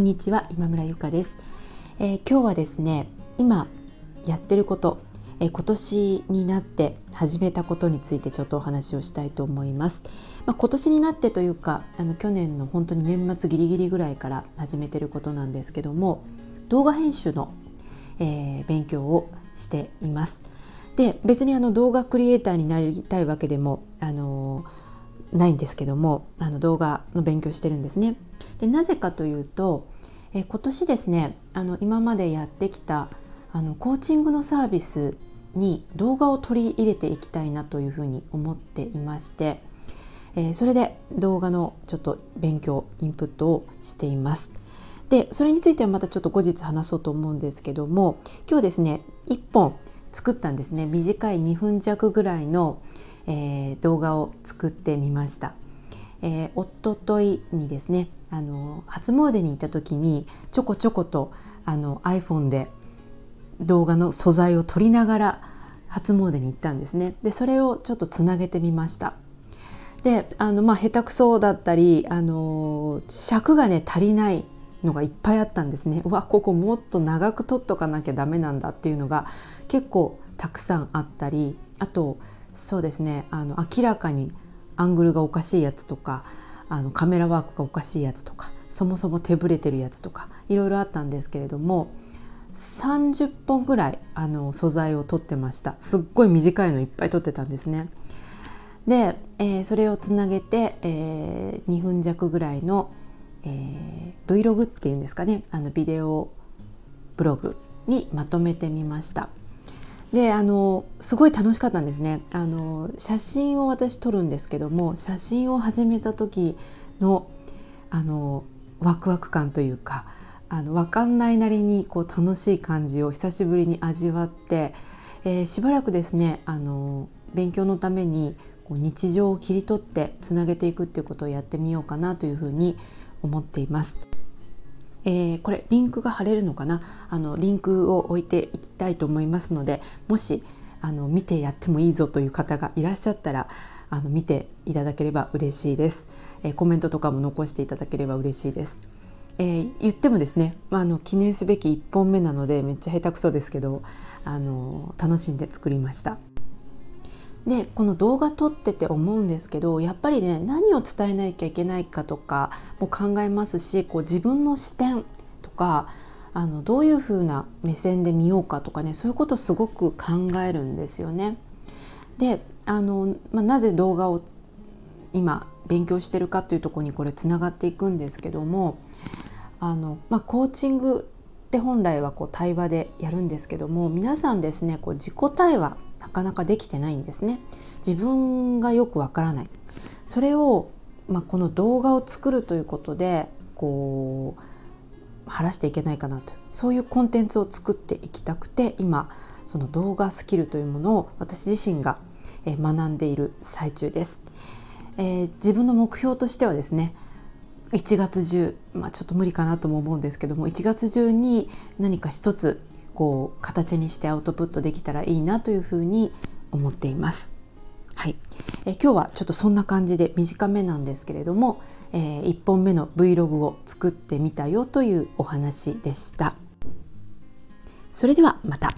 んにちは今村ゆかです、えー、今日はですね今やってること、えー、今年になって始めたことについてちょっとお話をしたいと思います、まあ、今年になってというかあの去年の本当に年末ギリギリぐらいから始めてることなんですけども動画編集の、えー、勉強をしています。で別にあの動画クリエイターになりたいわけでもあのないんですけどもあの動画の勉強してるんですねでなぜかというと、え今年ですねあの今までやってきたあのコーチングのサービスに動画を取り入れていきたいなというふうに思っていまして、えー、それで動画のちょっと勉強インプットをしています。でそれについてはまたちょっと後日話そうと思うんですけども今日ですね1本作ったんですね短い2分弱ぐらいの、えー、動画を作ってみました。えー、おとといにですねあの初詣に行った時にちょこちょことあの iPhone で動画の素材を撮りながら初詣に行ったんですね。でそれをちょっとつなげてみました。であのまあ下手くそだったりあの尺がね足りないのがいっぱいあったんですね。うわここもっと長く撮っとかなきゃダメなんだっていうのが結構たくさんあったりあとそうですね。あの明らかにアングルがおかしいやつとかあのカメラワークがおかしいやつとかそもそも手ぶれてるやつとかいろいろあったんですけれども30本ぐらいあの素材を取ってました。すっごい短いのいっぱい取ってたんですね。で、えー、それをつなげて、えー、2分弱ぐらいの、えー、Vlog っていうんですかね。あのビデオブログにまとめてみました。であのすごい楽しかったんですねあの写真を私撮るんですけども写真を始めた時のあのワクワク感というかあの分かんないなりにこう楽しい感じを久しぶりに味わって、えー、しばらくですねあの勉強のためにこう日常を切り取ってつなげていくっていうことをやってみようかなというふうに思っています。えー、これリンクが貼れるのかな？あのリンクを置いていきたいと思いますのでもしあの見てやってもいいぞという方がいらっしゃったらあの見ていただければ嬉しいです、えー、コメントとかも残していただければ嬉しいです、えー、言ってもですね、まあ、あの記念すべき1本目なのでめっちゃ下手くそですけどあの楽しんで作りました。でこの動画撮ってて思うんですけどやっぱりね何を伝えなきゃいけないかとかも考えますしこう自分の視点とかあのどういう風な目線で見ようかとかねそういうことすごく考えるんですよね。であの、まあ、なぜ動画を今勉強してるかというとこにこれつながっていくんですけどもあの、まあ、コーチングって本来はこう対話でやるんですけども皆さんですねこう自己対話なかなかできてないんですね。自分がよくわからない。それを、まあ、この動画を作るということでこう晴らしていけないかなとそういうコンテンツを作っていきたくて今その動画スキルというものを私自身が学んでいる最中です、えー、自分の目標としてはですね1月中、まあ、ちょっと無理かなとも思うんですけども1月中に何か一つこう形にしてアウトプットできたらいいなというふうに思っています。はい、え今日はちょっとそんな感じで短めなんですけれども、えー、1本目の Vlog を作ってみたよというお話でした。それではまた。